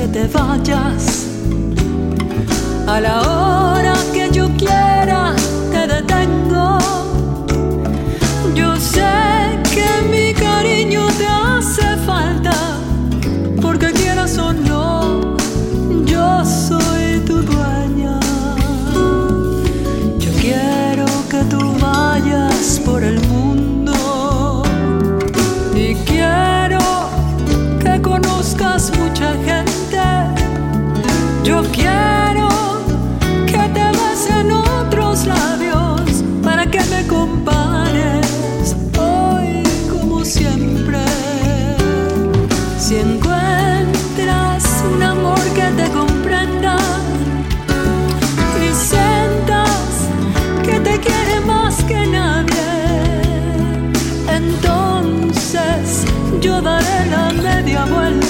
que te vayas. A la hora Si encuentras un amor que te comprenda y sientas que te quiere más que nadie, entonces yo daré la media vuelta.